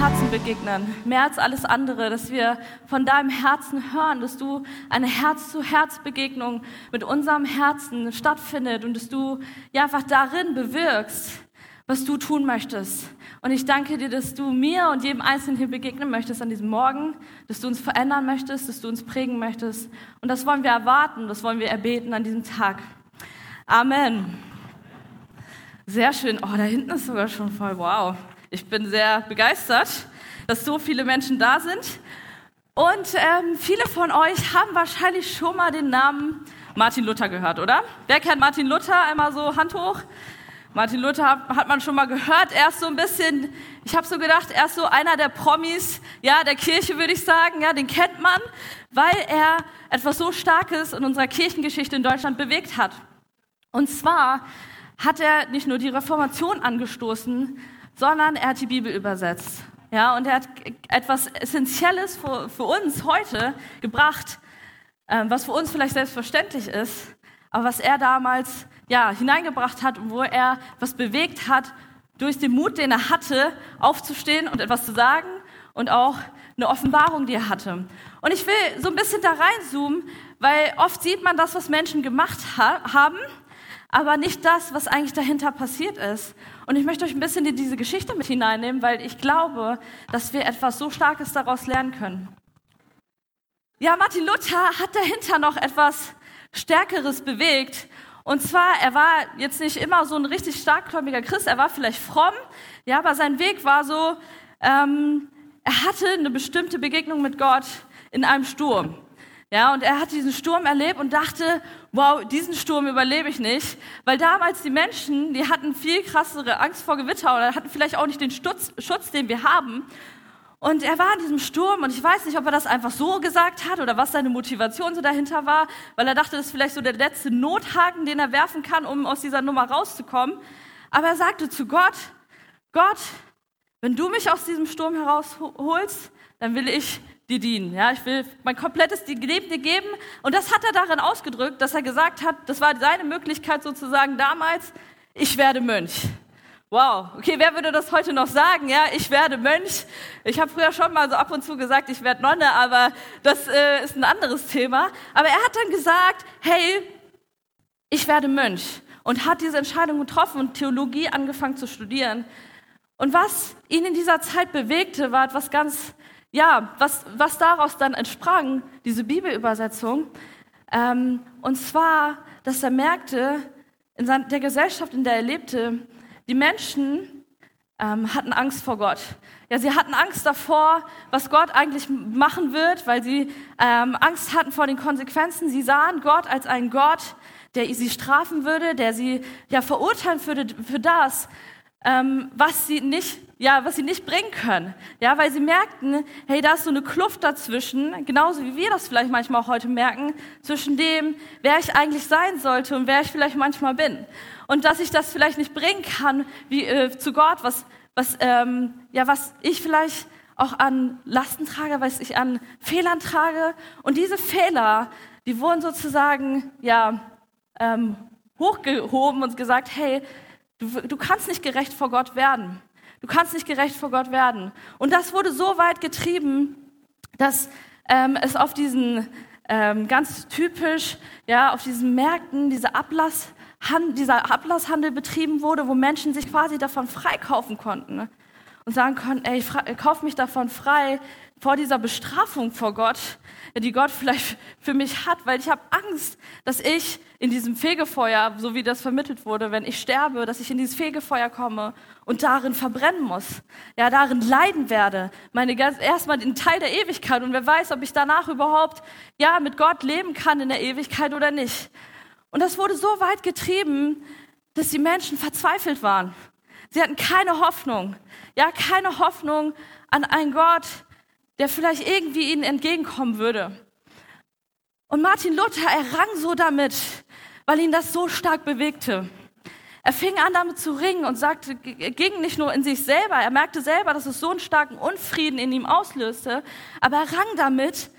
Herzen begegnen, mehr als alles andere, dass wir von deinem Herzen hören, dass du eine Herz-zu-Herz-Begegnung mit unserem Herzen stattfindet und dass du ja einfach darin bewirkst, was du tun möchtest. Und ich danke dir, dass du mir und jedem Einzelnen hier begegnen möchtest an diesem Morgen, dass du uns verändern möchtest, dass du uns prägen möchtest. Und das wollen wir erwarten, das wollen wir erbeten an diesem Tag. Amen. Sehr schön. Oh, da hinten ist sogar schon voll. Wow. Ich bin sehr begeistert, dass so viele Menschen da sind. Und ähm, viele von euch haben wahrscheinlich schon mal den Namen Martin Luther gehört, oder? Wer kennt Martin Luther? Einmal so Hand hoch. Martin Luther hat man schon mal gehört. Er ist so ein bisschen, ich habe so gedacht, er ist so einer der Promis, ja, der Kirche würde ich sagen, ja, den kennt man, weil er etwas so Starkes in unserer Kirchengeschichte in Deutschland bewegt hat. Und zwar hat er nicht nur die Reformation angestoßen, sondern er hat die Bibel übersetzt. Ja, und er hat etwas Essentielles für, für uns heute gebracht, ähm, was für uns vielleicht selbstverständlich ist, aber was er damals ja, hineingebracht hat und wo er was bewegt hat, durch den Mut, den er hatte, aufzustehen und etwas zu sagen und auch eine Offenbarung, die er hatte. Und ich will so ein bisschen da reinzoomen, weil oft sieht man das, was Menschen gemacht ha haben, aber nicht das, was eigentlich dahinter passiert ist. Und ich möchte euch ein bisschen in diese Geschichte mit hineinnehmen, weil ich glaube, dass wir etwas so Starkes daraus lernen können. Ja, Martin Luther hat dahinter noch etwas Stärkeres bewegt. Und zwar, er war jetzt nicht immer so ein richtig starkgläubiger Christ, er war vielleicht fromm, ja, aber sein Weg war so, ähm, er hatte eine bestimmte Begegnung mit Gott in einem Sturm. Ja, und er hat diesen Sturm erlebt und dachte, wow, diesen Sturm überlebe ich nicht, weil damals die Menschen, die hatten viel krassere Angst vor Gewitter oder hatten vielleicht auch nicht den Schutz, Schutz, den wir haben. Und er war in diesem Sturm und ich weiß nicht, ob er das einfach so gesagt hat oder was seine Motivation so dahinter war, weil er dachte, das ist vielleicht so der letzte Nothaken, den er werfen kann, um aus dieser Nummer rauszukommen. Aber er sagte zu Gott, Gott, wenn du mich aus diesem Sturm herausholst, dann will ich dir dienen. Ja, ich will mein komplettes Leben dir geben. Und das hat er darin ausgedrückt, dass er gesagt hat, das war seine Möglichkeit sozusagen damals, ich werde Mönch. Wow, okay, wer würde das heute noch sagen? Ja, ich werde Mönch. Ich habe früher schon mal so ab und zu gesagt, ich werde Nonne, aber das äh, ist ein anderes Thema. Aber er hat dann gesagt, hey, ich werde Mönch und hat diese Entscheidung getroffen und Theologie angefangen zu studieren. Und was ihn in dieser Zeit bewegte, war etwas ganz ja, was, was daraus dann entsprang, diese Bibelübersetzung, ähm, und zwar, dass er merkte, in der Gesellschaft, in der er lebte, die Menschen ähm, hatten Angst vor Gott. Ja, sie hatten Angst davor, was Gott eigentlich machen wird, weil sie ähm, Angst hatten vor den Konsequenzen. Sie sahen Gott als einen Gott, der sie strafen würde, der sie ja verurteilen würde für das, ähm, was sie nicht ja, was sie nicht bringen können. Ja, weil sie merkten, hey, da ist so eine Kluft dazwischen, genauso wie wir das vielleicht manchmal auch heute merken, zwischen dem, wer ich eigentlich sein sollte und wer ich vielleicht manchmal bin. Und dass ich das vielleicht nicht bringen kann wie, äh, zu Gott, was, was, ähm, ja, was ich vielleicht auch an Lasten trage, was ich an Fehlern trage. Und diese Fehler, die wurden sozusagen, ja, ähm, hochgehoben und gesagt, hey, du, du kannst nicht gerecht vor Gott werden. Du kannst nicht gerecht vor Gott werden. Und das wurde so weit getrieben, dass ähm, es auf diesen ähm, ganz typisch, ja, auf diesen Märkten diese Ablass, dieser Ablasshandel betrieben wurde, wo Menschen sich quasi davon freikaufen konnten ne? und sagen konnten, ey, ich kauf mich davon frei vor dieser Bestrafung vor Gott, die Gott vielleicht für mich hat, weil ich habe Angst, dass ich in diesem Fegefeuer, so wie das vermittelt wurde, wenn ich sterbe, dass ich in dieses Fegefeuer komme und darin verbrennen muss, ja, darin leiden werde, meine ganz, erstmal den Teil der Ewigkeit und wer weiß, ob ich danach überhaupt, ja, mit Gott leben kann in der Ewigkeit oder nicht. Und das wurde so weit getrieben, dass die Menschen verzweifelt waren. Sie hatten keine Hoffnung, ja, keine Hoffnung an einen Gott, der vielleicht irgendwie ihnen entgegenkommen würde. Und Martin Luther errang so damit, weil ihn das so stark bewegte. Er fing an damit zu ringen und sagte, ging nicht nur in sich selber, er merkte selber, dass es so einen starken Unfrieden in ihm auslöste, aber er rang damit,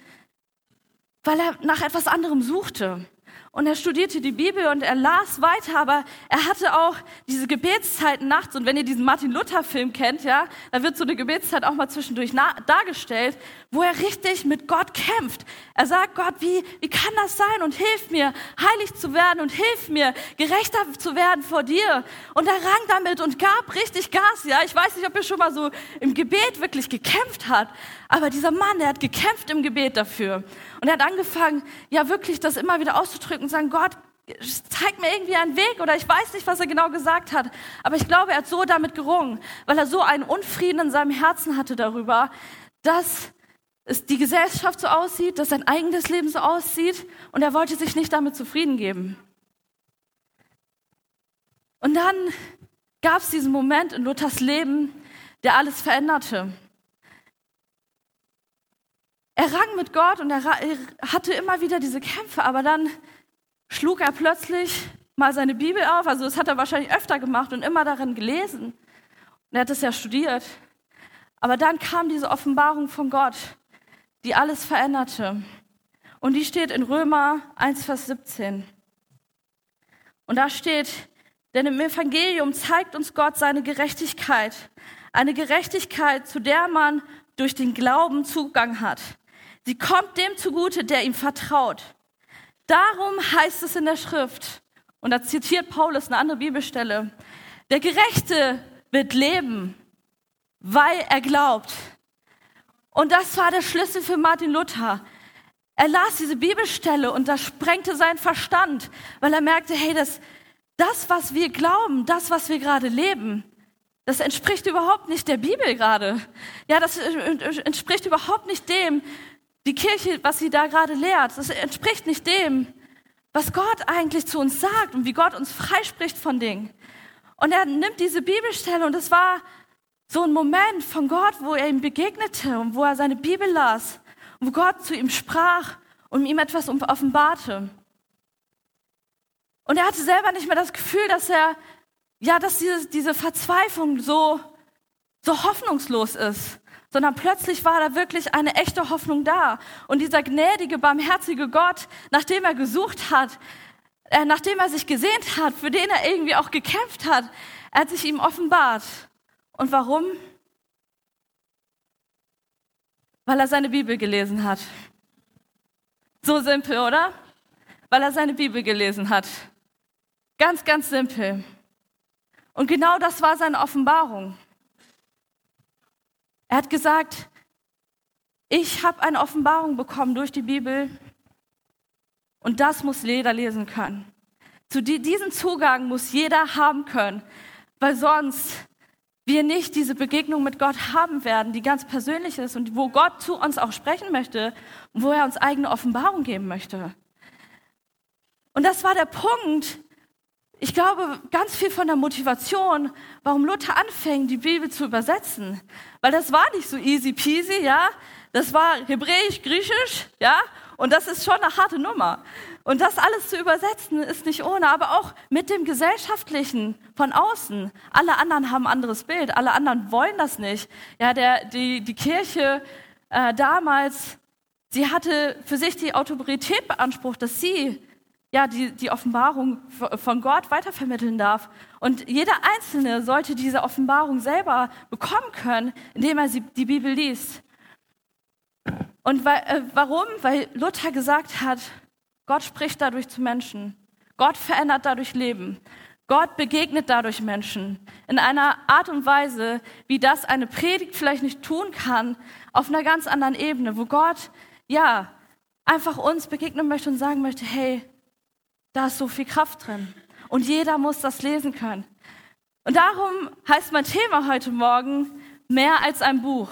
weil er nach etwas anderem suchte. Und er studierte die Bibel und er las weiter, aber er hatte auch diese Gebetszeiten nachts. Und wenn ihr diesen Martin Luther Film kennt, ja, da wird so eine Gebetszeit auch mal zwischendurch dargestellt, wo er richtig mit Gott kämpft. Er sagt Gott, wie, wie kann das sein? Und hilf mir, heilig zu werden und hilf mir, gerechter zu werden vor dir. Und er rang damit und gab richtig Gas, ja. Ich weiß nicht, ob er schon mal so im Gebet wirklich gekämpft hat. Aber dieser Mann, der hat gekämpft im Gebet dafür. Und er hat angefangen, ja wirklich das immer wieder auszudrücken und sagen, Gott, zeig mir irgendwie einen Weg oder ich weiß nicht, was er genau gesagt hat. Aber ich glaube, er hat so damit gerungen, weil er so einen Unfrieden in seinem Herzen hatte darüber, dass es die Gesellschaft so aussieht, dass sein eigenes Leben so aussieht und er wollte sich nicht damit zufrieden geben. Und dann gab es diesen Moment in Luthers Leben, der alles veränderte. Er rang mit Gott und er hatte immer wieder diese Kämpfe, aber dann schlug er plötzlich mal seine Bibel auf. Also das hat er wahrscheinlich öfter gemacht und immer darin gelesen. Und er hat es ja studiert. Aber dann kam diese Offenbarung von Gott, die alles veränderte. Und die steht in Römer 1, Vers 17. Und da steht, denn im Evangelium zeigt uns Gott seine Gerechtigkeit. Eine Gerechtigkeit, zu der man durch den Glauben Zugang hat. Sie kommt dem zugute, der ihm vertraut. Darum heißt es in der Schrift, und da zitiert Paulus eine andere Bibelstelle, der Gerechte wird leben, weil er glaubt. Und das war der Schlüssel für Martin Luther. Er las diese Bibelstelle und das sprengte seinen Verstand, weil er merkte, hey, das, das, was wir glauben, das, was wir gerade leben, das entspricht überhaupt nicht der Bibel gerade. Ja, das entspricht überhaupt nicht dem, die Kirche, was sie da gerade lehrt, das entspricht nicht dem, was Gott eigentlich zu uns sagt und wie Gott uns freispricht von Dingen. Und er nimmt diese Bibelstelle und es war so ein Moment von Gott, wo er ihm begegnete und wo er seine Bibel las und wo Gott zu ihm sprach und ihm etwas offenbarte. Und er hatte selber nicht mehr das Gefühl, dass er, ja, dass diese, diese Verzweiflung so, so hoffnungslos ist, sondern plötzlich war da wirklich eine echte Hoffnung da. Und dieser gnädige, barmherzige Gott, nachdem er gesucht hat, äh, nachdem er sich gesehnt hat, für den er irgendwie auch gekämpft hat, er hat sich ihm offenbart. Und warum? Weil er seine Bibel gelesen hat. So simpel, oder? Weil er seine Bibel gelesen hat. Ganz, ganz simpel. Und genau das war seine Offenbarung. Er hat gesagt, ich habe eine Offenbarung bekommen durch die Bibel und das muss jeder lesen können. Zu diesem Zugang muss jeder haben können, weil sonst wir nicht diese Begegnung mit Gott haben werden, die ganz persönlich ist und wo Gott zu uns auch sprechen möchte und wo er uns eigene Offenbarung geben möchte. Und das war der Punkt, ich glaube, ganz viel von der Motivation, warum Luther anfängt, die Bibel zu übersetzen. Weil das war nicht so easy peasy, ja. Das war hebräisch, griechisch, ja. Und das ist schon eine harte Nummer. Und das alles zu übersetzen ist nicht ohne, aber auch mit dem Gesellschaftlichen von außen. Alle anderen haben ein anderes Bild, alle anderen wollen das nicht. Ja, der, die, die Kirche äh, damals, sie hatte für sich die Autorität beansprucht, dass sie ja, die, die Offenbarung von Gott weitervermitteln darf. Und jeder Einzelne sollte diese Offenbarung selber bekommen können, indem er sie, die Bibel liest. Und weil, äh, warum? Weil Luther gesagt hat, Gott spricht dadurch zu Menschen. Gott verändert dadurch Leben. Gott begegnet dadurch Menschen in einer Art und Weise, wie das eine Predigt vielleicht nicht tun kann, auf einer ganz anderen Ebene, wo Gott, ja, einfach uns begegnen möchte und sagen möchte, hey, da ist so viel Kraft drin. Und jeder muss das lesen können. Und darum heißt mein Thema heute Morgen mehr als ein Buch.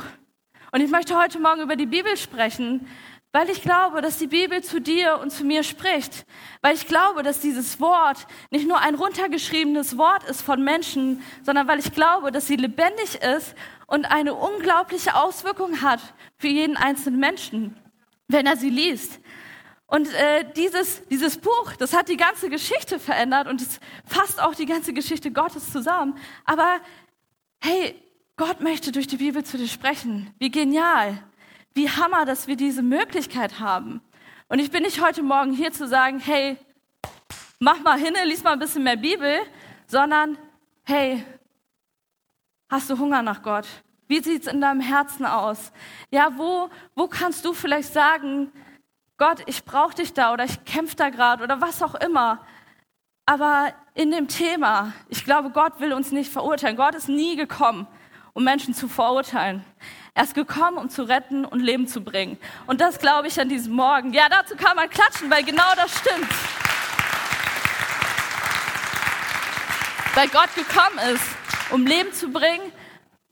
Und ich möchte heute Morgen über die Bibel sprechen, weil ich glaube, dass die Bibel zu dir und zu mir spricht. Weil ich glaube, dass dieses Wort nicht nur ein runtergeschriebenes Wort ist von Menschen, sondern weil ich glaube, dass sie lebendig ist und eine unglaubliche Auswirkung hat für jeden einzelnen Menschen, wenn er sie liest. Und äh, dieses, dieses Buch, das hat die ganze Geschichte verändert und es fasst auch die ganze Geschichte Gottes zusammen. Aber hey, Gott möchte durch die Bibel zu dir sprechen. Wie genial, wie hammer, dass wir diese Möglichkeit haben. Und ich bin nicht heute Morgen hier zu sagen, hey, mach mal hin, lies mal ein bisschen mehr Bibel, sondern hey, hast du Hunger nach Gott? Wie sieht's in deinem Herzen aus? Ja, wo, wo kannst du vielleicht sagen, Gott, ich brauche dich da oder ich kämpfe da gerade oder was auch immer. Aber in dem Thema, ich glaube, Gott will uns nicht verurteilen. Gott ist nie gekommen, um Menschen zu verurteilen. Er ist gekommen, um zu retten und Leben zu bringen. Und das glaube ich an diesem Morgen. Ja, dazu kann man klatschen, weil genau das stimmt. Weil Gott gekommen ist, um Leben zu bringen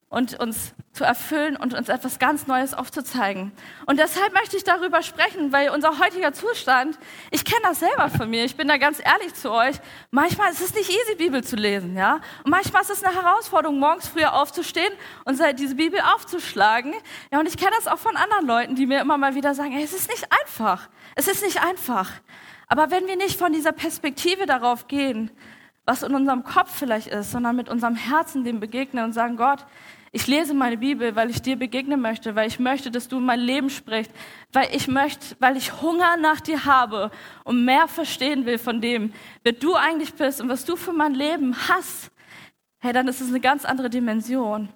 und uns zu erfüllen und uns etwas ganz Neues aufzuzeigen. Und deshalb möchte ich darüber sprechen, weil unser heutiger Zustand, ich kenne das selber von mir, ich bin da ganz ehrlich zu euch, manchmal ist es nicht easy, Bibel zu lesen, ja? Und manchmal ist es eine Herausforderung, morgens früher aufzustehen und diese Bibel aufzuschlagen. Ja, und ich kenne das auch von anderen Leuten, die mir immer mal wieder sagen, hey, es ist nicht einfach. Es ist nicht einfach. Aber wenn wir nicht von dieser Perspektive darauf gehen, was in unserem Kopf vielleicht ist, sondern mit unserem Herzen dem begegnen und sagen, Gott, ich lese meine Bibel, weil ich dir begegnen möchte, weil ich möchte, dass du mein Leben sprichst, weil ich möchte, weil ich Hunger nach dir habe und mehr verstehen will von dem, wer du eigentlich bist und was du für mein Leben hast. Hey, dann ist es eine ganz andere Dimension.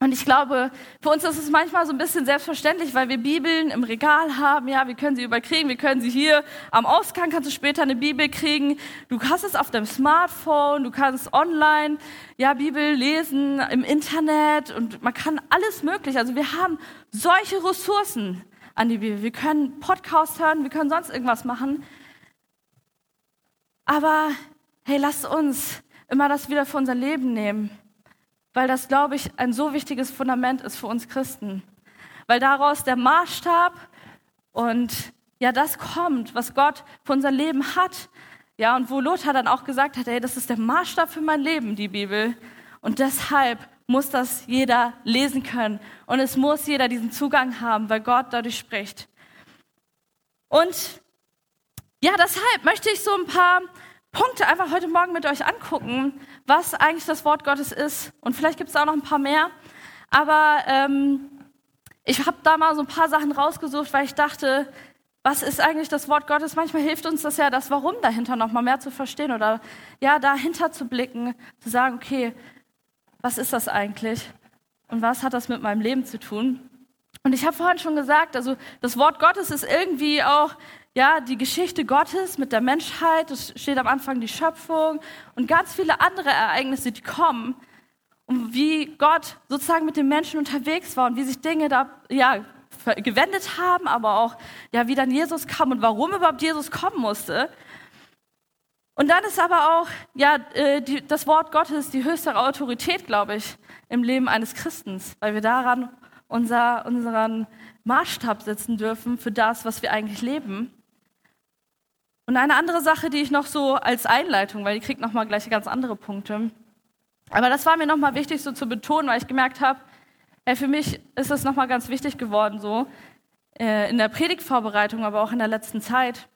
Und ich glaube, für uns ist es manchmal so ein bisschen selbstverständlich, weil wir Bibeln im Regal haben. Ja, wir können sie überkriegen, wir können sie hier am Ausgang, kannst du später eine Bibel kriegen. Du hast es auf deinem Smartphone, du kannst online, ja, Bibel lesen im Internet und man kann alles möglich. Also wir haben solche Ressourcen an die Bibel. Wir können Podcasts hören, wir können sonst irgendwas machen. Aber hey, lasst uns immer das wieder für unser Leben nehmen weil das, glaube ich, ein so wichtiges Fundament ist für uns Christen. Weil daraus der Maßstab und ja, das kommt, was Gott für unser Leben hat. Ja, und wo Lothar dann auch gesagt hat, ey, das ist der Maßstab für mein Leben, die Bibel. Und deshalb muss das jeder lesen können. Und es muss jeder diesen Zugang haben, weil Gott dadurch spricht. Und ja, deshalb möchte ich so ein paar Punkte einfach heute Morgen mit euch angucken, was eigentlich das Wort Gottes ist. Und vielleicht gibt es auch noch ein paar mehr. Aber ähm, ich habe da mal so ein paar Sachen rausgesucht, weil ich dachte, was ist eigentlich das Wort Gottes? Manchmal hilft uns das ja, das Warum dahinter noch mal mehr zu verstehen oder ja, dahinter zu blicken, zu sagen, okay, was ist das eigentlich? Und was hat das mit meinem Leben zu tun? Und ich habe vorhin schon gesagt, also das Wort Gottes ist irgendwie auch ja, die Geschichte Gottes mit der Menschheit, es steht am Anfang die Schöpfung und ganz viele andere Ereignisse, die kommen. Und wie Gott sozusagen mit den Menschen unterwegs war und wie sich Dinge da, ja, gewendet haben, aber auch, ja, wie dann Jesus kam und warum überhaupt Jesus kommen musste. Und dann ist aber auch, ja, äh, die, das Wort Gottes die höchste Autorität, glaube ich, im Leben eines Christens, weil wir daran unser, unseren Maßstab setzen dürfen für das, was wir eigentlich leben. Und eine andere Sache, die ich noch so als Einleitung, weil die kriegt noch mal gleich ganz andere Punkte. Aber das war mir noch mal wichtig so zu betonen, weil ich gemerkt habe, hey, für mich ist es noch mal ganz wichtig geworden so äh, in der Predigtvorbereitung, aber auch in der letzten Zeit,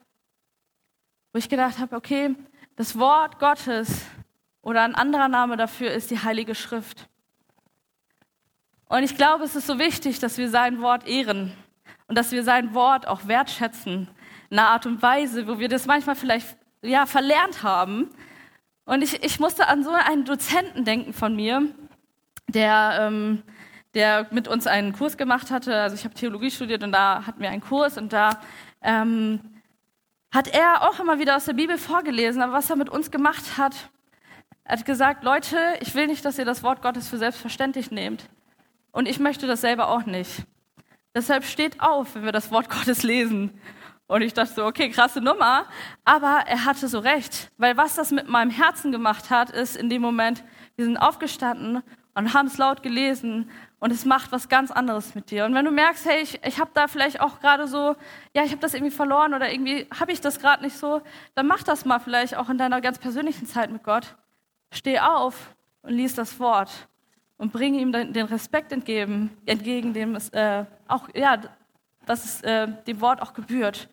wo ich gedacht habe, okay, das Wort Gottes oder ein anderer Name dafür ist die Heilige Schrift. Und ich glaube, es ist so wichtig, dass wir sein Wort ehren und dass wir sein Wort auch wertschätzen einer Art und Weise, wo wir das manchmal vielleicht ja, verlernt haben. Und ich, ich musste an so einen Dozenten denken von mir, der, ähm, der mit uns einen Kurs gemacht hatte. Also ich habe Theologie studiert und da hatten wir einen Kurs und da ähm, hat er auch immer wieder aus der Bibel vorgelesen. Aber was er mit uns gemacht hat, er hat gesagt, Leute, ich will nicht, dass ihr das Wort Gottes für selbstverständlich nehmt. Und ich möchte das selber auch nicht. Deshalb steht auf, wenn wir das Wort Gottes lesen und ich dachte so, okay, krasse Nummer. Aber er hatte so recht. Weil was das mit meinem Herzen gemacht hat, ist in dem Moment, wir sind aufgestanden und haben es laut gelesen und es macht was ganz anderes mit dir. Und wenn du merkst, hey, ich, ich habe da vielleicht auch gerade so, ja, ich habe das irgendwie verloren oder irgendwie habe ich das gerade nicht so, dann mach das mal vielleicht auch in deiner ganz persönlichen Zeit mit Gott. Steh auf und lies das Wort und bring ihm den Respekt entgegen, entgegen dem es äh, auch, ja, was es äh, dem Wort auch gebührt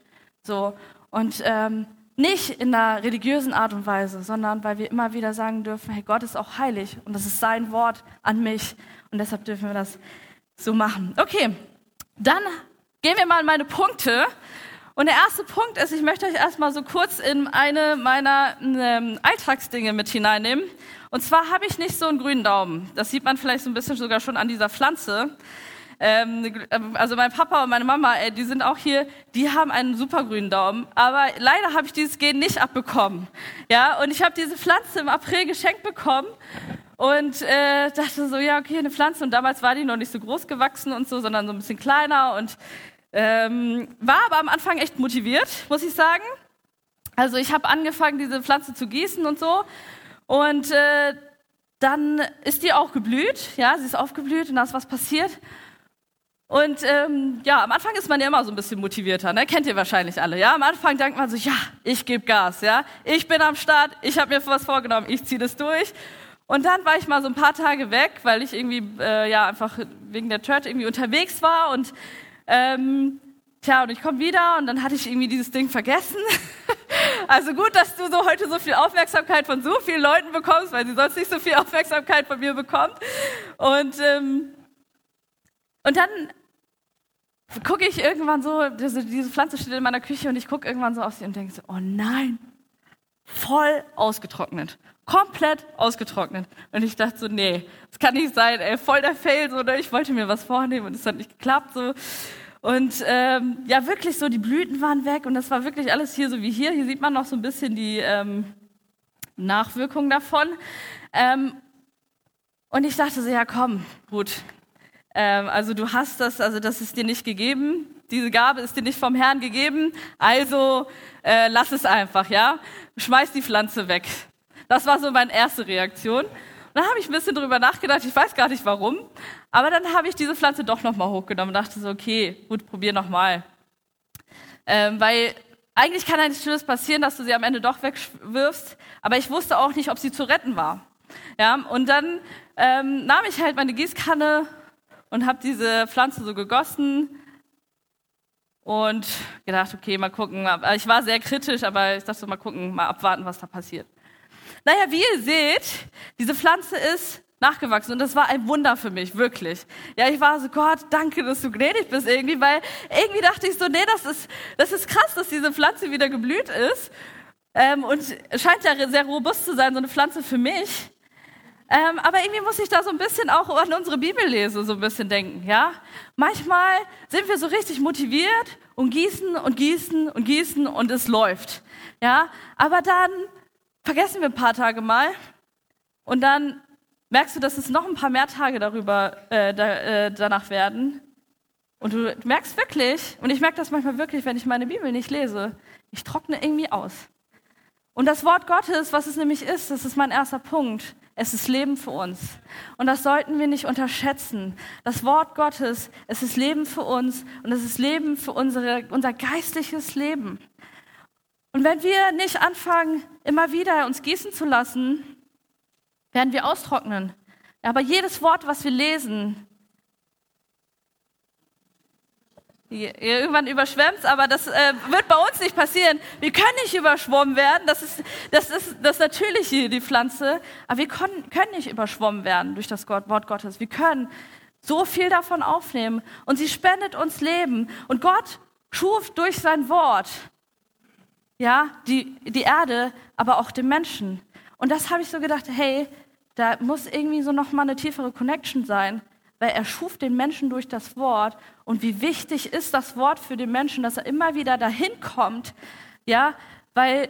So. Und ähm, nicht in einer religiösen Art und Weise, sondern weil wir immer wieder sagen dürfen, hey, Gott ist auch heilig und das ist sein Wort an mich. Und deshalb dürfen wir das so machen. Okay, dann gehen wir mal in meine Punkte. Und der erste Punkt ist, ich möchte euch erstmal so kurz in eine meiner ähm, Alltagsdinge mit hineinnehmen. Und zwar habe ich nicht so einen grünen Daumen. Das sieht man vielleicht so ein bisschen sogar schon an dieser Pflanze. Ähm, also mein Papa und meine Mama, ey, die sind auch hier, die haben einen super grünen Daumen. Aber leider habe ich dieses Gen nicht abbekommen. Ja, und ich habe diese Pflanze im April geschenkt bekommen und äh, dachte so, ja, okay, eine Pflanze. Und damals war die noch nicht so groß gewachsen und so, sondern so ein bisschen kleiner und ähm, war aber am Anfang echt motiviert, muss ich sagen. Also ich habe angefangen, diese Pflanze zu gießen und so. Und äh, dann ist die auch geblüht, ja, sie ist aufgeblüht und da ist was passiert. Und ähm, ja, am Anfang ist man ja immer so ein bisschen motivierter, ne? kennt ihr wahrscheinlich alle. Ja, am Anfang denkt man so, ja, ich gebe Gas, ja, ich bin am Start, ich habe mir was vorgenommen, ich ziehe das durch. Und dann war ich mal so ein paar Tage weg, weil ich irgendwie äh, ja einfach wegen der Church irgendwie unterwegs war und ähm, tja, und ich komme wieder und dann hatte ich irgendwie dieses Ding vergessen. also gut, dass du so heute so viel Aufmerksamkeit von so vielen Leuten bekommst, weil sie sonst nicht so viel Aufmerksamkeit von mir bekommt. Und ähm, und dann gucke ich irgendwann so, diese, diese Pflanze steht in meiner Küche und ich gucke irgendwann so auf sie und denke so, oh nein, voll ausgetrocknet. Komplett ausgetrocknet. Und ich dachte so, nee, das kann nicht sein, ey, voll der Fail, so, ne? ich wollte mir was vornehmen und es hat nicht geklappt, so. Und ähm, ja, wirklich so, die Blüten waren weg und das war wirklich alles hier so wie hier. Hier sieht man noch so ein bisschen die ähm, Nachwirkung davon. Ähm, und ich dachte so, ja komm, gut, ähm, also du hast das, also das ist dir nicht gegeben. Diese Gabe ist dir nicht vom Herrn gegeben. Also äh, lass es einfach, ja. Schmeiß die Pflanze weg. Das war so meine erste Reaktion. Und dann habe ich ein bisschen drüber nachgedacht. Ich weiß gar nicht warum. Aber dann habe ich diese Pflanze doch nochmal hochgenommen und dachte so, okay, gut, probier nochmal. Ähm, weil eigentlich kann nichts Schlimmes passieren, dass du sie am Ende doch wegwirfst. Aber ich wusste auch nicht, ob sie zu retten war. Ja, und dann ähm, nahm ich halt meine Gießkanne und habe diese Pflanze so gegossen und gedacht, okay, mal gucken. Ich war sehr kritisch, aber ich dachte, mal gucken, mal abwarten, was da passiert. Naja, wie ihr seht, diese Pflanze ist nachgewachsen und das war ein Wunder für mich, wirklich. Ja, ich war so, Gott, danke, dass du gnädig bist irgendwie, weil irgendwie dachte ich so, nee, das ist, das ist krass, dass diese Pflanze wieder geblüht ist. Ähm, und scheint ja sehr robust zu sein, so eine Pflanze für mich. Ähm, aber irgendwie muss ich da so ein bisschen auch an unsere Bibellese so ein bisschen denken, ja? Manchmal sind wir so richtig motiviert und gießen und gießen und gießen und es läuft, ja? Aber dann vergessen wir ein paar Tage mal und dann merkst du, dass es noch ein paar mehr Tage darüber äh, da, äh, danach werden. Und du merkst wirklich, und ich merke das manchmal wirklich, wenn ich meine Bibel nicht lese, ich trockne irgendwie aus. Und das Wort Gottes, was es nämlich ist, das ist mein erster Punkt. Es ist Leben für uns. Und das sollten wir nicht unterschätzen. Das Wort Gottes, es ist Leben für uns und es ist Leben für unsere, unser geistliches Leben. Und wenn wir nicht anfangen, immer wieder uns gießen zu lassen, werden wir austrocknen. Aber jedes Wort, was wir lesen, Irgendwann überschwemmt aber das äh, wird bei uns nicht passieren. Wir können nicht überschwommen werden, das ist das, ist das Natürliche, die Pflanze, aber wir können, können nicht überschwommen werden durch das Wort Gottes. Wir können so viel davon aufnehmen und sie spendet uns Leben. Und Gott schuf durch sein Wort ja, die, die Erde, aber auch den Menschen. Und das habe ich so gedacht, hey, da muss irgendwie so nochmal eine tiefere Connection sein weil er schuf den Menschen durch das Wort. Und wie wichtig ist das Wort für den Menschen, dass er immer wieder dahin kommt, ja, weil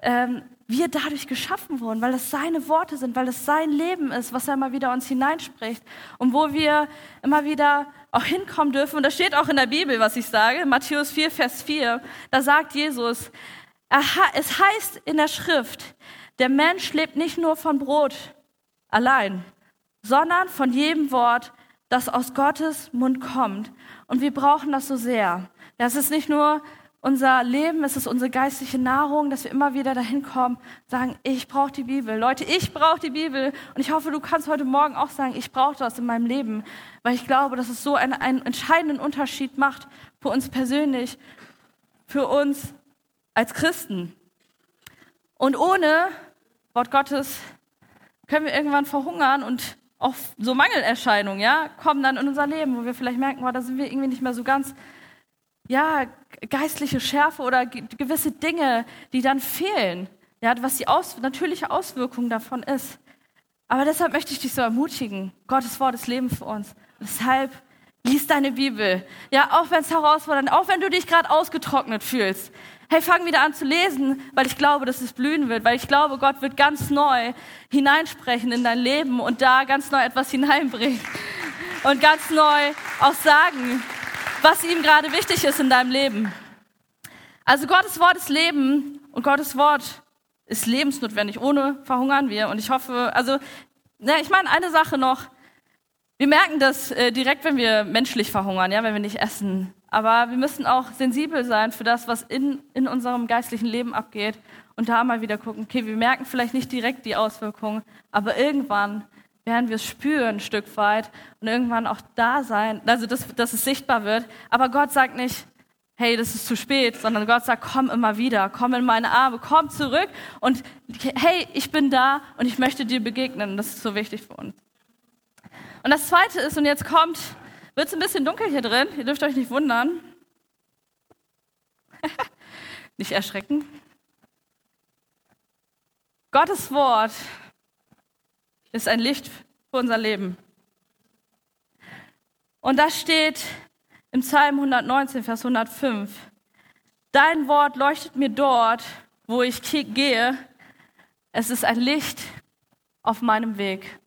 ähm, wir dadurch geschaffen wurden, weil es seine Worte sind, weil es sein Leben ist, was er immer wieder uns hineinspricht und wo wir immer wieder auch hinkommen dürfen. Und das steht auch in der Bibel, was ich sage, Matthäus 4, Vers 4, da sagt Jesus, es heißt in der Schrift, der Mensch lebt nicht nur von Brot allein, sondern von jedem Wort, das aus Gottes Mund kommt. Und wir brauchen das so sehr. Das ist nicht nur unser Leben, es ist unsere geistliche Nahrung, dass wir immer wieder dahin kommen, sagen, ich brauche die Bibel. Leute, ich brauche die Bibel. Und ich hoffe, du kannst heute Morgen auch sagen, ich brauche das in meinem Leben, weil ich glaube, dass es so einen, einen entscheidenden Unterschied macht für uns persönlich. für uns als Christen. Und ohne Wort Gottes können wir irgendwann verhungern und auch so Mangelerscheinungen, ja, kommen dann in unser Leben, wo wir vielleicht merken, oh, da sind wir irgendwie nicht mehr so ganz, ja, geistliche Schärfe oder gewisse Dinge, die dann fehlen, ja, was die aus natürliche Auswirkung davon ist. Aber deshalb möchte ich dich so ermutigen. Gottes Wort ist Leben für uns. deshalb lies deine Bibel. Ja, auch wenn es herausfordernd, auch wenn du dich gerade ausgetrocknet fühlst. Hey, fang wieder an zu lesen, weil ich glaube, dass es blühen wird, weil ich glaube, Gott wird ganz neu hineinsprechen in dein Leben und da ganz neu etwas hineinbringen und ganz neu auch sagen, was ihm gerade wichtig ist in deinem Leben. Also Gottes Wort ist Leben und Gottes Wort ist lebensnotwendig. Ohne verhungern wir. Und ich hoffe, also, na, ich meine eine Sache noch. Wir merken das äh, direkt, wenn wir menschlich verhungern, ja, wenn wir nicht essen. Aber wir müssen auch sensibel sein für das, was in, in unserem geistlichen Leben abgeht und da mal wieder gucken, okay, wir merken vielleicht nicht direkt die Auswirkungen, aber irgendwann werden wir es spüren ein Stück weit und irgendwann auch da sein, also dass, dass es sichtbar wird. Aber Gott sagt nicht, hey, das ist zu spät, sondern Gott sagt, komm immer wieder, komm in meine Arme, komm zurück und hey, ich bin da und ich möchte dir begegnen. Das ist so wichtig für uns. Und das Zweite ist, und jetzt kommt, wird es ein bisschen dunkel hier drin, ihr dürft euch nicht wundern. nicht erschrecken. Gottes Wort ist ein Licht für unser Leben. Und da steht im Psalm 119, Vers 105, Dein Wort leuchtet mir dort, wo ich gehe. Es ist ein Licht auf meinem Weg.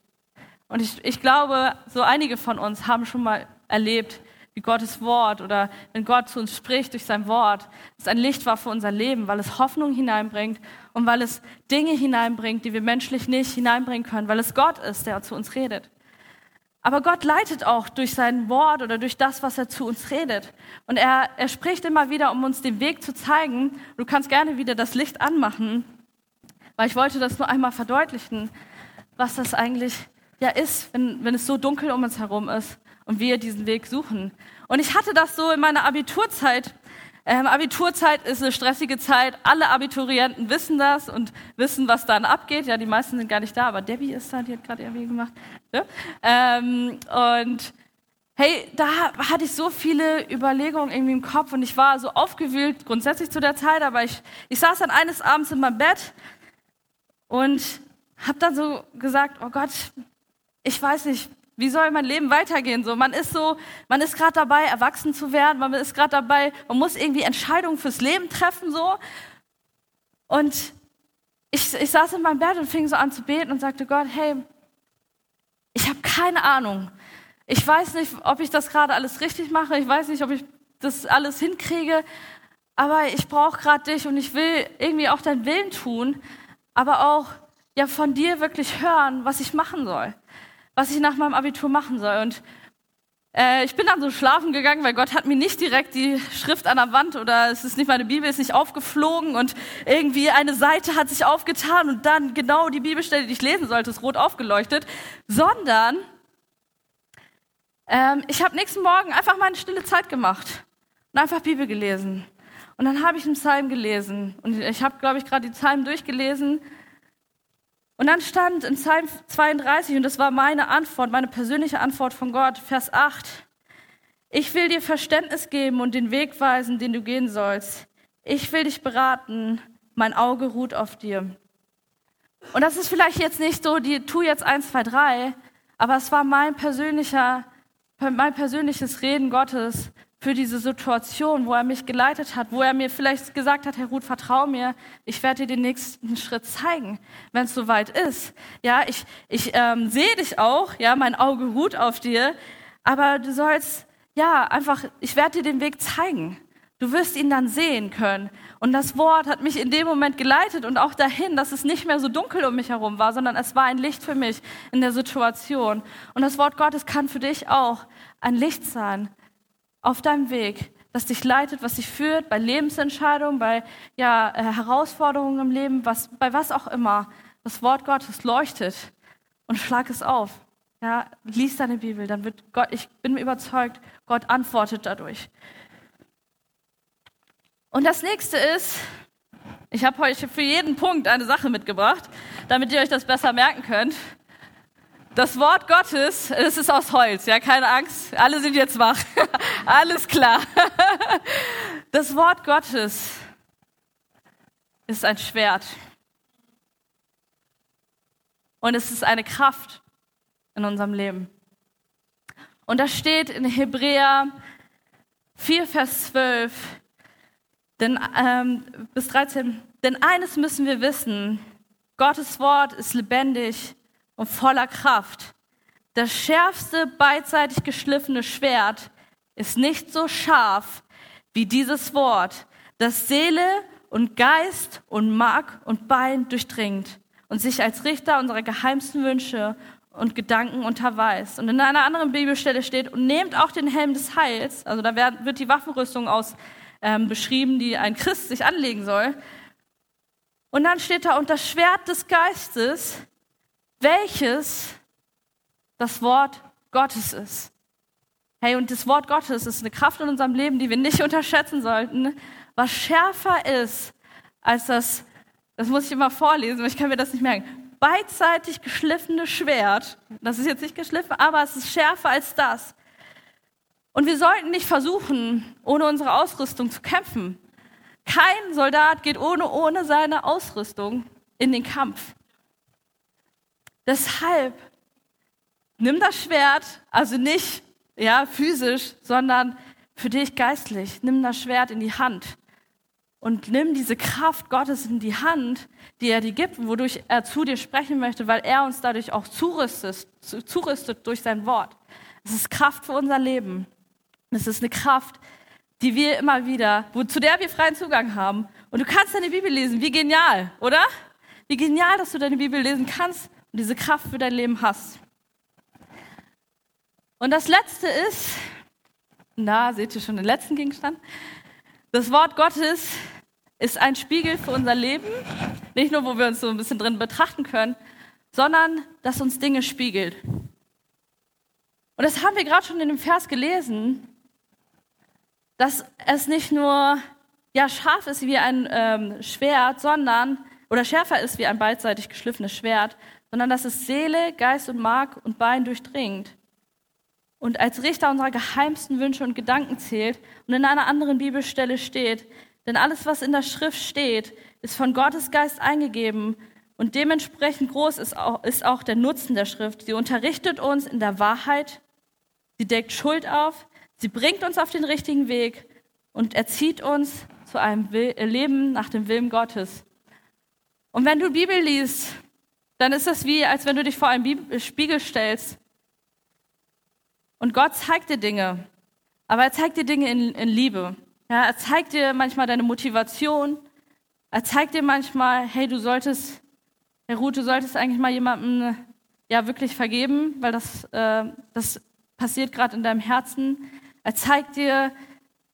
Und ich, ich glaube, so einige von uns haben schon mal erlebt, wie Gottes Wort oder wenn Gott zu uns spricht durch sein Wort, es ein Licht war für unser Leben, weil es Hoffnung hineinbringt und weil es Dinge hineinbringt, die wir menschlich nicht hineinbringen können, weil es Gott ist, der zu uns redet. Aber Gott leitet auch durch sein Wort oder durch das, was er zu uns redet. Und er, er spricht immer wieder, um uns den Weg zu zeigen. Du kannst gerne wieder das Licht anmachen, weil ich wollte das nur einmal verdeutlichen, was das eigentlich ja ist, wenn, wenn es so dunkel um uns herum ist und wir diesen Weg suchen. Und ich hatte das so in meiner Abiturzeit. Ähm, Abiturzeit ist eine stressige Zeit. Alle Abiturienten wissen das und wissen, was dann abgeht. Ja, die meisten sind gar nicht da, aber Debbie ist da, die hat gerade irgendwie gemacht. Ja? Ähm, und hey, da hatte ich so viele Überlegungen irgendwie im Kopf und ich war so aufgewühlt grundsätzlich zu der Zeit, aber ich, ich saß dann eines Abends in meinem Bett und habe dann so gesagt, oh Gott, ich weiß nicht, wie soll mein Leben weitergehen? So, man ist so, man ist gerade dabei, erwachsen zu werden, man ist gerade dabei, man muss irgendwie Entscheidungen fürs Leben treffen, so. Und ich, ich saß in meinem Bett und fing so an zu beten und sagte Gott, hey, ich habe keine Ahnung. Ich weiß nicht, ob ich das gerade alles richtig mache. Ich weiß nicht, ob ich das alles hinkriege. Aber ich brauche gerade dich und ich will irgendwie auch deinen Willen tun, aber auch ja von dir wirklich hören, was ich machen soll, was ich nach meinem Abitur machen soll. Und äh, ich bin dann so schlafen gegangen, weil Gott hat mir nicht direkt die Schrift an der Wand oder es ist nicht meine Bibel, ist nicht aufgeflogen und irgendwie eine Seite hat sich aufgetan und dann genau die Bibelstelle, die ich lesen sollte, ist rot aufgeleuchtet, sondern ähm, ich habe nächsten Morgen einfach mal eine stille Zeit gemacht und einfach Bibel gelesen. Und dann habe ich einen Psalm gelesen und ich habe, glaube ich, gerade die Psalmen durchgelesen und dann stand in Psalm 32, und das war meine Antwort, meine persönliche Antwort von Gott, Vers 8, ich will dir Verständnis geben und den Weg weisen, den du gehen sollst. Ich will dich beraten, mein Auge ruht auf dir. Und das ist vielleicht jetzt nicht so, die tu jetzt eins, zwei, drei, aber es war mein persönlicher, mein persönliches Reden Gottes für diese Situation, wo er mich geleitet hat, wo er mir vielleicht gesagt hat, Herr Ruth, vertrau mir, ich werde dir den nächsten Schritt zeigen, wenn es soweit ist. Ja, ich, ich ähm, sehe dich auch, ja, mein Auge ruht auf dir, aber du sollst, ja, einfach, ich werde dir den Weg zeigen. Du wirst ihn dann sehen können. Und das Wort hat mich in dem Moment geleitet und auch dahin, dass es nicht mehr so dunkel um mich herum war, sondern es war ein Licht für mich in der Situation. Und das Wort Gottes kann für dich auch ein Licht sein auf deinem Weg, das dich leitet, was dich führt bei Lebensentscheidungen, bei ja, äh, Herausforderungen im Leben, was, bei was auch immer. Das Wort Gottes leuchtet und schlag es auf. Ja, lies deine Bibel, dann wird Gott, ich bin überzeugt, Gott antwortet dadurch. Und das nächste ist, ich habe euch für jeden Punkt eine Sache mitgebracht, damit ihr euch das besser merken könnt. Das Wort Gottes, es ist aus Holz, ja, keine Angst, alle sind jetzt wach. Alles klar. Das Wort Gottes ist ein Schwert. Und es ist eine Kraft in unserem Leben. Und das steht in Hebräer 4, Vers 12 denn, ähm, bis 13. Denn eines müssen wir wissen, Gottes Wort ist lebendig und voller Kraft. Das schärfste beidseitig geschliffene Schwert ist nicht so scharf wie dieses Wort, das Seele und Geist und Mark und Bein durchdringt und sich als Richter unserer geheimsten Wünsche und Gedanken unterweist. Und in einer anderen Bibelstelle steht, und nehmt auch den Helm des Heils, also da wird die Waffenrüstung aus ähm, beschrieben, die ein Christ sich anlegen soll. Und dann steht da, und das Schwert des Geistes, welches das Wort Gottes ist. Hey, und das Wort Gottes ist eine Kraft in unserem Leben, die wir nicht unterschätzen sollten, was schärfer ist als das, das muss ich immer vorlesen, weil ich kann mir das nicht merken, beidseitig geschliffene Schwert, das ist jetzt nicht geschliffen, aber es ist schärfer als das. Und wir sollten nicht versuchen, ohne unsere Ausrüstung zu kämpfen. Kein Soldat geht ohne, ohne seine Ausrüstung in den Kampf. Deshalb nimm das Schwert, also nicht ja, physisch, sondern für dich geistlich. Nimm das Schwert in die Hand und nimm diese Kraft Gottes in die Hand, die er dir gibt, wodurch er zu dir sprechen möchte, weil er uns dadurch auch zurüstet, zurüstet durch sein Wort. Es ist Kraft für unser Leben. Es ist eine Kraft, die wir immer wieder, wo, zu der wir freien Zugang haben. Und du kannst deine Bibel lesen. Wie genial, oder? Wie genial, dass du deine Bibel lesen kannst und diese Kraft für dein Leben hast. Und das letzte ist, da seht ihr schon den letzten Gegenstand. Das Wort Gottes ist ein Spiegel für unser Leben. Nicht nur, wo wir uns so ein bisschen drin betrachten können, sondern dass uns Dinge spiegelt. Und das haben wir gerade schon in dem Vers gelesen dass es nicht nur ja, scharf ist wie ein ähm, Schwert, sondern, oder schärfer ist wie ein beidseitig geschliffenes Schwert, sondern dass es Seele, Geist und Mark und Bein durchdringt und als Richter unserer geheimsten Wünsche und Gedanken zählt. Und in einer anderen Bibelstelle steht, denn alles, was in der Schrift steht, ist von Gottes Geist eingegeben und dementsprechend groß ist auch, ist auch der Nutzen der Schrift. Sie unterrichtet uns in der Wahrheit, sie deckt Schuld auf, Sie bringt uns auf den richtigen Weg und erzieht uns zu einem Leben nach dem Willen Gottes. Und wenn du Bibel liest, dann ist das wie, als wenn du dich vor einen Spiegel stellst. Und Gott zeigt dir Dinge, aber er zeigt dir Dinge in, in Liebe. Ja, er zeigt dir manchmal deine Motivation. Er zeigt dir manchmal, hey, du solltest, Herr Ruth, du solltest eigentlich mal jemandem ja wirklich vergeben, weil das, äh, das passiert gerade in deinem Herzen. Er zeigt dir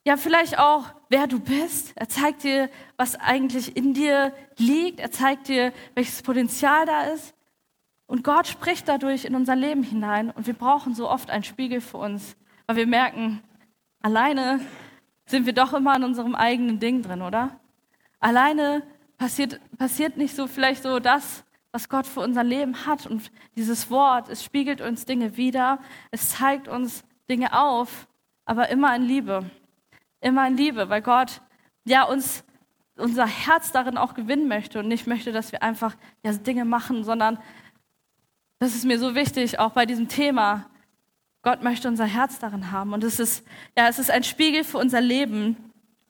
ja vielleicht auch, wer du bist. Er zeigt dir, was eigentlich in dir liegt. Er zeigt dir, welches Potenzial da ist. Und Gott spricht dadurch in unser Leben hinein. Und wir brauchen so oft einen Spiegel für uns, weil wir merken, alleine sind wir doch immer in unserem eigenen Ding drin, oder? Alleine passiert, passiert nicht so vielleicht so das, was Gott für unser Leben hat. Und dieses Wort, es spiegelt uns Dinge wieder, es zeigt uns Dinge auf aber immer in Liebe. Immer in Liebe, weil Gott ja uns unser Herz darin auch gewinnen möchte und nicht möchte, dass wir einfach ja, Dinge machen, sondern das ist mir so wichtig, auch bei diesem Thema. Gott möchte unser Herz darin haben und es ist, ja, es ist ein Spiegel für unser Leben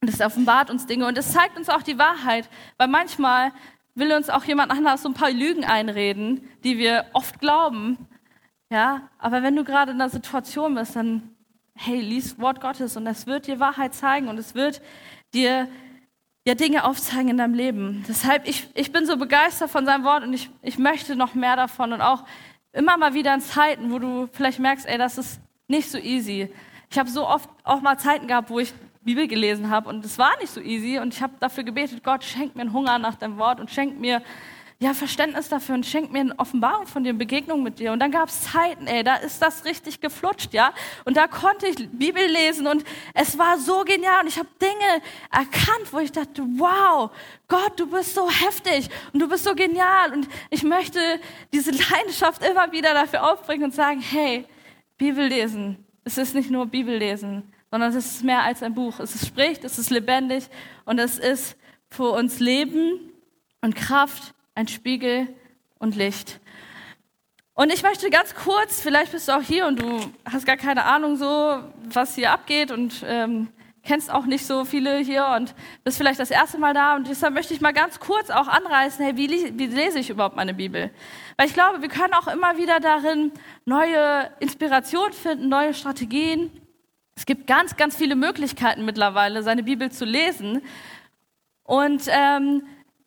und es offenbart uns Dinge und es zeigt uns auch die Wahrheit, weil manchmal will uns auch jemand anders so ein paar Lügen einreden, die wir oft glauben, ja, aber wenn du gerade in einer Situation bist, dann hey, lies Wort Gottes und es wird dir Wahrheit zeigen und es wird dir ja Dinge aufzeigen in deinem Leben. Deshalb, ich, ich bin so begeistert von seinem Wort und ich, ich möchte noch mehr davon und auch immer mal wieder in Zeiten, wo du vielleicht merkst, ey, das ist nicht so easy. Ich habe so oft auch mal Zeiten gehabt, wo ich Bibel gelesen habe und es war nicht so easy und ich habe dafür gebetet, Gott, schenk mir einen Hunger nach deinem Wort und schenk mir ja, Verständnis dafür und schenk mir eine Offenbarung von eine Begegnung mit dir. Und dann gab es Zeiten, ey, da ist das richtig geflutscht, ja. Und da konnte ich Bibel lesen und es war so genial und ich habe Dinge erkannt, wo ich dachte, wow, Gott, du bist so heftig und du bist so genial und ich möchte diese Leidenschaft immer wieder dafür aufbringen und sagen, hey, Bibel lesen, es ist nicht nur Bibel lesen, sondern es ist mehr als ein Buch. Es spricht, es ist lebendig und es ist für uns Leben und Kraft, ein Spiegel und Licht. Und ich möchte ganz kurz, vielleicht bist du auch hier und du hast gar keine Ahnung so, was hier abgeht und ähm, kennst auch nicht so viele hier und bist vielleicht das erste Mal da und deshalb möchte ich mal ganz kurz auch anreißen, hey, wie, wie lese ich überhaupt meine Bibel? Weil ich glaube, wir können auch immer wieder darin neue Inspiration finden, neue Strategien. Es gibt ganz, ganz viele Möglichkeiten mittlerweile, seine Bibel zu lesen. Und ähm,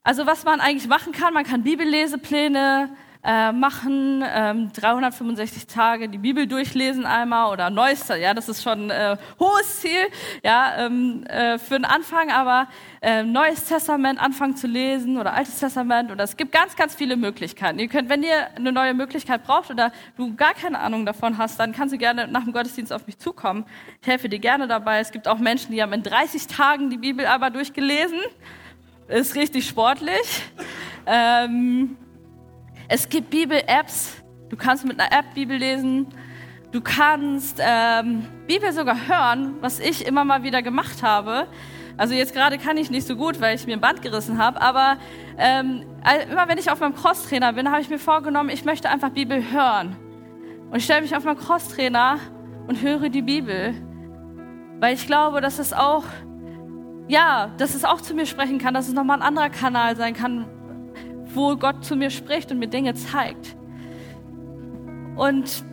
also was man eigentlich machen kann, man kann Bibellesepläne äh, machen, ähm, 365 Tage die Bibel durchlesen einmal oder Neues, ja, das ist schon äh, hohes Ziel, ja, ähm, äh, für den Anfang, aber äh, Neues Testament anfangen zu lesen oder Altes Testament oder es gibt ganz, ganz viele Möglichkeiten. Ihr könnt, wenn ihr eine neue Möglichkeit braucht oder du gar keine Ahnung davon hast, dann kannst du gerne nach dem Gottesdienst auf mich zukommen. Ich helfe dir gerne dabei. Es gibt auch Menschen, die haben in 30 Tagen die Bibel aber durchgelesen. Ist richtig sportlich. Ähm, es gibt Bibel-Apps. Du kannst mit einer App Bibel lesen. Du kannst ähm, Bibel sogar hören, was ich immer mal wieder gemacht habe. Also jetzt gerade kann ich nicht so gut, weil ich mir ein Band gerissen habe, aber ähm, immer wenn ich auf meinem Crosstrainer bin, habe ich mir vorgenommen, ich möchte einfach Bibel hören. Und ich stelle mich auf meinen Crosstrainer und höre die Bibel, weil ich glaube, dass es auch, ja, dass es auch zu mir sprechen kann, dass es nochmal ein anderer Kanal sein kann, wo Gott zu mir spricht und mir Dinge zeigt. Und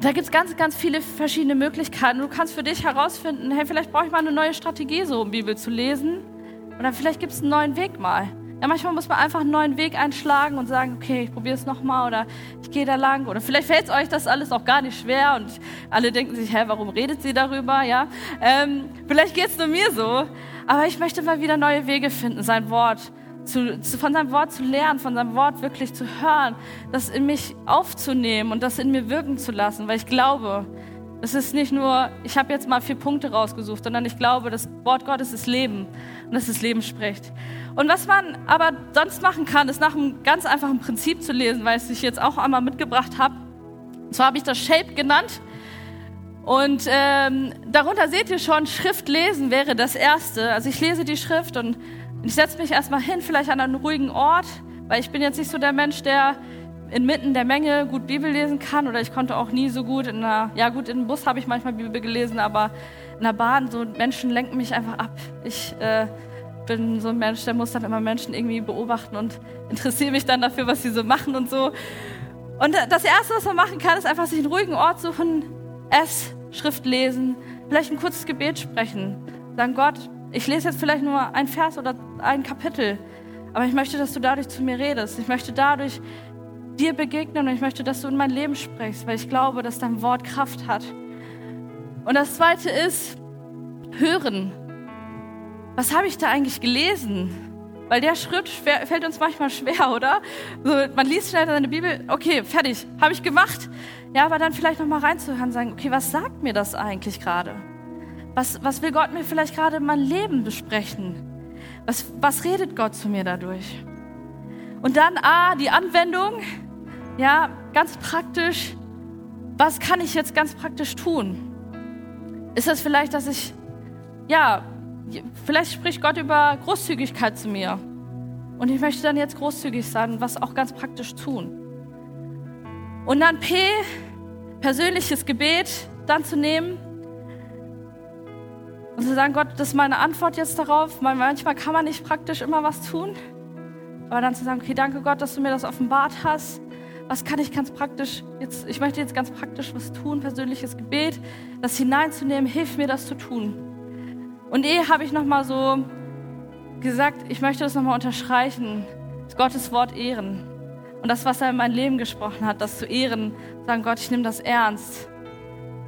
da gibt es ganz, ganz viele verschiedene Möglichkeiten. Du kannst für dich herausfinden, hey, vielleicht brauche ich mal eine neue Strategie, so um Bibel zu lesen. Oder vielleicht gibt es einen neuen Weg mal. Ja, manchmal muss man einfach einen neuen Weg einschlagen und sagen, okay, ich probiere es nochmal oder ich gehe da lang. Oder vielleicht fällt euch das alles auch gar nicht schwer und alle denken sich, hä, warum redet sie darüber? Ja, ähm, vielleicht geht es nur mir so. Aber ich möchte mal wieder neue Wege finden, sein Wort zu, zu, von seinem Wort zu lernen, von seinem Wort wirklich zu hören, das in mich aufzunehmen und das in mir wirken zu lassen, weil ich glaube, es ist nicht nur, ich habe jetzt mal vier Punkte rausgesucht, sondern ich glaube, das Wort Gottes ist Leben und dass das Leben spricht. Und was man aber sonst machen kann, ist nach einem ganz einfachen Prinzip zu lesen, weil ich es jetzt auch einmal mitgebracht habe. Und zwar habe ich das Shape genannt. Und ähm, darunter seht ihr schon, Schrift lesen wäre das Erste. Also ich lese die Schrift und ich setze mich erstmal hin, vielleicht an einen ruhigen Ort, weil ich bin jetzt nicht so der Mensch, der inmitten der Menge gut Bibel lesen kann oder ich konnte auch nie so gut in einer, ja gut, in einem Bus habe ich manchmal Bibel gelesen, aber in der Bahn, so Menschen lenken mich einfach ab. Ich äh, bin so ein Mensch, der muss dann immer Menschen irgendwie beobachten und interessiere mich dann dafür, was sie so machen und so. Und das Erste, was man machen kann, ist einfach sich einen ruhigen Ort suchen, es, Schrift lesen, vielleicht ein kurzes Gebet sprechen. Sagen, Gott, ich lese jetzt vielleicht nur ein Vers oder ein Kapitel, aber ich möchte, dass du dadurch zu mir redest. Ich möchte dadurch dir begegnen und ich möchte, dass du in mein Leben sprichst, weil ich glaube, dass dein Wort Kraft hat. Und das Zweite ist hören. Was habe ich da eigentlich gelesen? Weil der Schritt schwer, fällt uns manchmal schwer, oder? So, man liest schnell seine Bibel, okay, fertig, habe ich gemacht. Ja, aber dann vielleicht noch mal reinzuhören, und sagen, okay, was sagt mir das eigentlich gerade? Was, was will Gott mir vielleicht gerade in mein Leben besprechen? Was, was redet Gott zu mir dadurch? Und dann, ah, die Anwendung, ja, ganz praktisch. Was kann ich jetzt ganz praktisch tun? Ist das vielleicht, dass ich, ja, vielleicht spricht Gott über Großzügigkeit zu mir. Und ich möchte dann jetzt großzügig sein, was auch ganz praktisch tun. Und dann P, persönliches Gebet dann zu nehmen und zu sagen, Gott, das ist meine Antwort jetzt darauf. Manchmal kann man nicht praktisch immer was tun. Aber dann zu sagen, okay, danke Gott, dass du mir das offenbart hast. Was kann ich ganz praktisch jetzt, ich möchte jetzt ganz praktisch was tun, persönliches Gebet, das hineinzunehmen, hilf mir das zu tun. Und eh habe ich nochmal so gesagt, ich möchte das nochmal unterstreichen, Gottes Wort ehren. Und das, was er in mein Leben gesprochen hat, das zu ehren, sagen, Gott, ich nehme das ernst.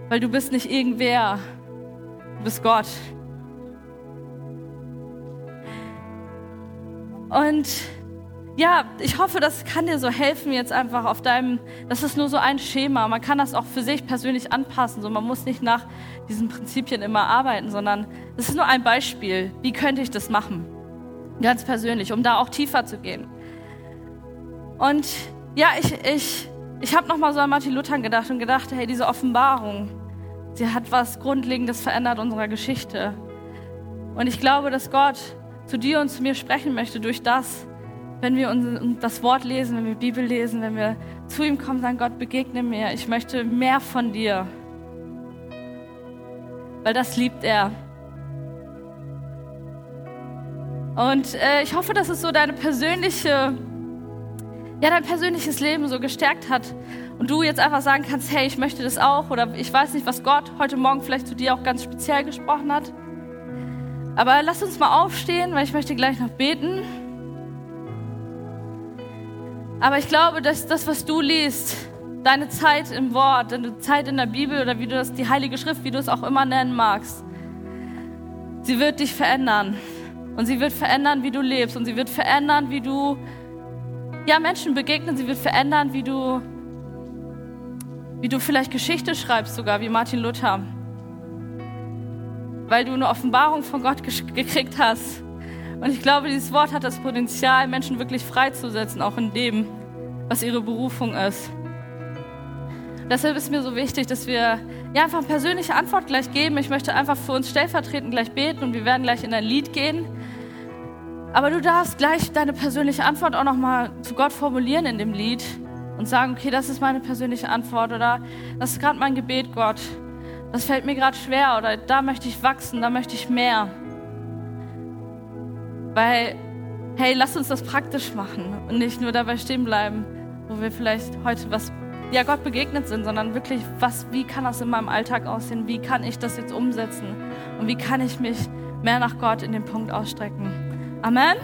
Weil du bist nicht irgendwer, Du bist Gott. Und ja, ich hoffe, das kann dir so helfen jetzt einfach auf deinem, das ist nur so ein Schema. Man kann das auch für sich persönlich anpassen. So, man muss nicht nach diesen Prinzipien immer arbeiten, sondern es ist nur ein Beispiel. Wie könnte ich das machen? Ganz persönlich, um da auch tiefer zu gehen. Und ja, ich, ich, ich habe nochmal so an Martin Luther gedacht und gedacht, hey, diese Offenbarung, sie hat was Grundlegendes verändert unserer Geschichte. Und ich glaube, dass Gott zu dir und zu mir sprechen möchte durch das, wenn wir uns das Wort lesen, wenn wir Bibel lesen, wenn wir zu ihm kommen, sagen, Gott, begegne mir, ich möchte mehr von dir. Weil das liebt er. Und äh, ich hoffe, dass es so deine persönliche, ja, dein persönliches Leben so gestärkt hat. Und du jetzt einfach sagen kannst, hey, ich möchte das auch. Oder ich weiß nicht, was Gott heute Morgen vielleicht zu dir auch ganz speziell gesprochen hat. Aber lass uns mal aufstehen, weil ich möchte gleich noch beten. Aber ich glaube, dass das, was du liest, deine Zeit im Wort, deine Zeit in der Bibel oder wie du das, die Heilige Schrift, wie du es auch immer nennen magst, sie wird dich verändern. Und sie wird verändern, wie du lebst. Und sie wird verändern, wie du ja, Menschen begegnen. Sie wird verändern, wie du, wie du vielleicht Geschichte schreibst, sogar wie Martin Luther. Weil du eine Offenbarung von Gott gekriegt hast und ich glaube, dieses Wort hat das Potenzial, Menschen wirklich freizusetzen, auch in dem, was ihre Berufung ist. Deshalb ist mir so wichtig, dass wir ja einfach eine persönliche Antwort gleich geben. Ich möchte einfach für uns stellvertretend gleich beten und wir werden gleich in ein Lied gehen. Aber du darfst gleich deine persönliche Antwort auch nochmal zu Gott formulieren in dem Lied und sagen, okay, das ist meine persönliche Antwort oder das ist gerade mein Gebet, Gott. Das fällt mir gerade schwer oder da möchte ich wachsen, da möchte ich mehr. Weil, hey, lass uns das praktisch machen und nicht nur dabei stehen bleiben, wo wir vielleicht heute was, ja, Gott begegnet sind, sondern wirklich, was, wie kann das in meinem Alltag aussehen? Wie kann ich das jetzt umsetzen? Und wie kann ich mich mehr nach Gott in dem Punkt ausstrecken? Amen.